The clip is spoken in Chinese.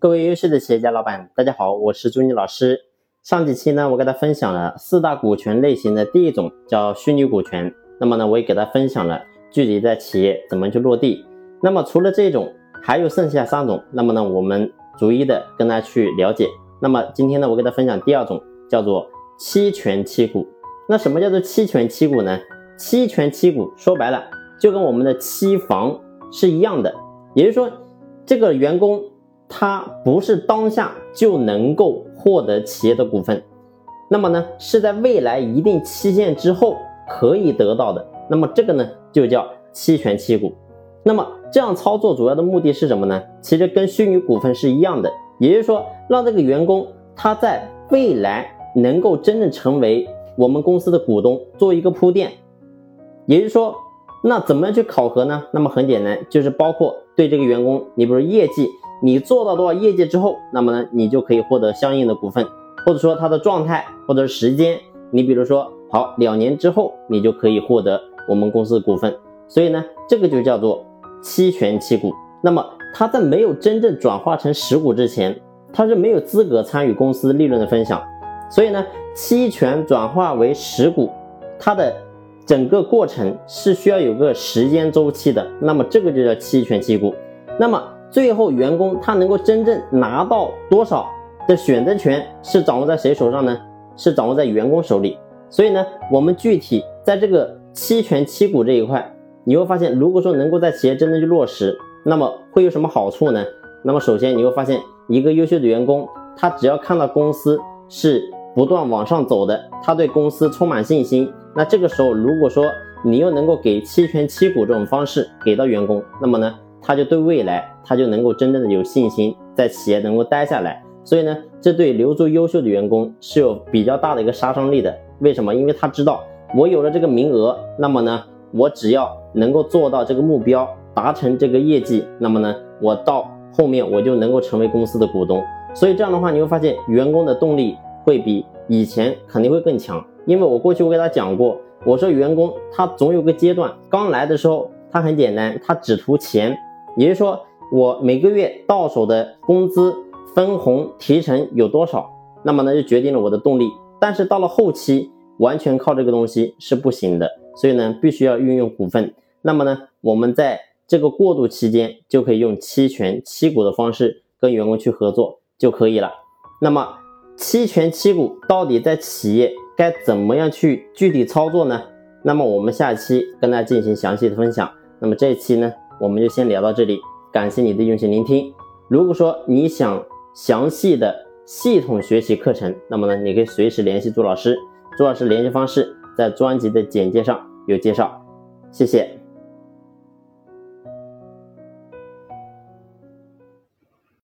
各位优秀的企业家老板，大家好，我是朱妮老师。上几期呢，我给大家分享了四大股权类型的第一种叫虚拟股权。那么呢，我也给大家分享了具体在企业怎么去落地。那么除了这种，还有剩下三种。那么呢，我们逐一的跟大家去了解。那么今天呢，我给大家分享第二种，叫做期权期股。那什么叫做期权期股呢？期权期股说白了，就跟我们的期房是一样的，也就是说，这个员工。他不是当下就能够获得企业的股份，那么呢，是在未来一定期限之后可以得到的。那么这个呢，就叫期权期股。那么这样操作主要的目的是什么呢？其实跟虚拟股份是一样的，也就是说，让这个员工他在未来能够真正成为我们公司的股东，做一个铺垫。也就是说，那怎么样去考核呢？那么很简单，就是包括对这个员工，你比如业绩。你做到多少业绩之后，那么呢，你就可以获得相应的股份，或者说它的状态或者时间，你比如说好两年之后，你就可以获得我们公司的股份。所以呢，这个就叫做期权期股。那么它在没有真正转化成实股之前，它是没有资格参与公司利润的分享。所以呢，期权转化为实股，它的整个过程是需要有个时间周期的。那么这个就叫期权期股。那么最后，员工他能够真正拿到多少的选择权是掌握在谁手上呢？是掌握在员工手里。所以呢，我们具体在这个期权期股这一块，你会发现，如果说能够在企业真正去落实，那么会有什么好处呢？那么首先你会发现，一个优秀的员工，他只要看到公司是不断往上走的，他对公司充满信心。那这个时候，如果说你又能够给期权期股这种方式给到员工，那么呢？他就对未来，他就能够真正的有信心，在企业能够待下来。所以呢，这对留住优秀的员工是有比较大的一个杀伤力的。为什么？因为他知道我有了这个名额，那么呢，我只要能够做到这个目标，达成这个业绩，那么呢，我到后面我就能够成为公司的股东。所以这样的话，你会发现员工的动力会比以前肯定会更强。因为我过去我给他讲过，我说员工他总有个阶段，刚来的时候他很简单，他只图钱。也就是说，我每个月到手的工资、分红、提成有多少，那么呢就决定了我的动力。但是到了后期，完全靠这个东西是不行的，所以呢，必须要运用股份。那么呢，我们在这个过渡期间，就可以用期权期股的方式跟员工去合作就可以了。那么，期权期股到底在企业该怎么样去具体操作呢？那么我们下期跟大家进行详细的分享。那么这一期呢？我们就先聊到这里，感谢你的用心聆听。如果说你想详细的系统学习课程，那么呢，你可以随时联系朱老师，朱老师联系方式在专辑的简介上有介绍。谢谢。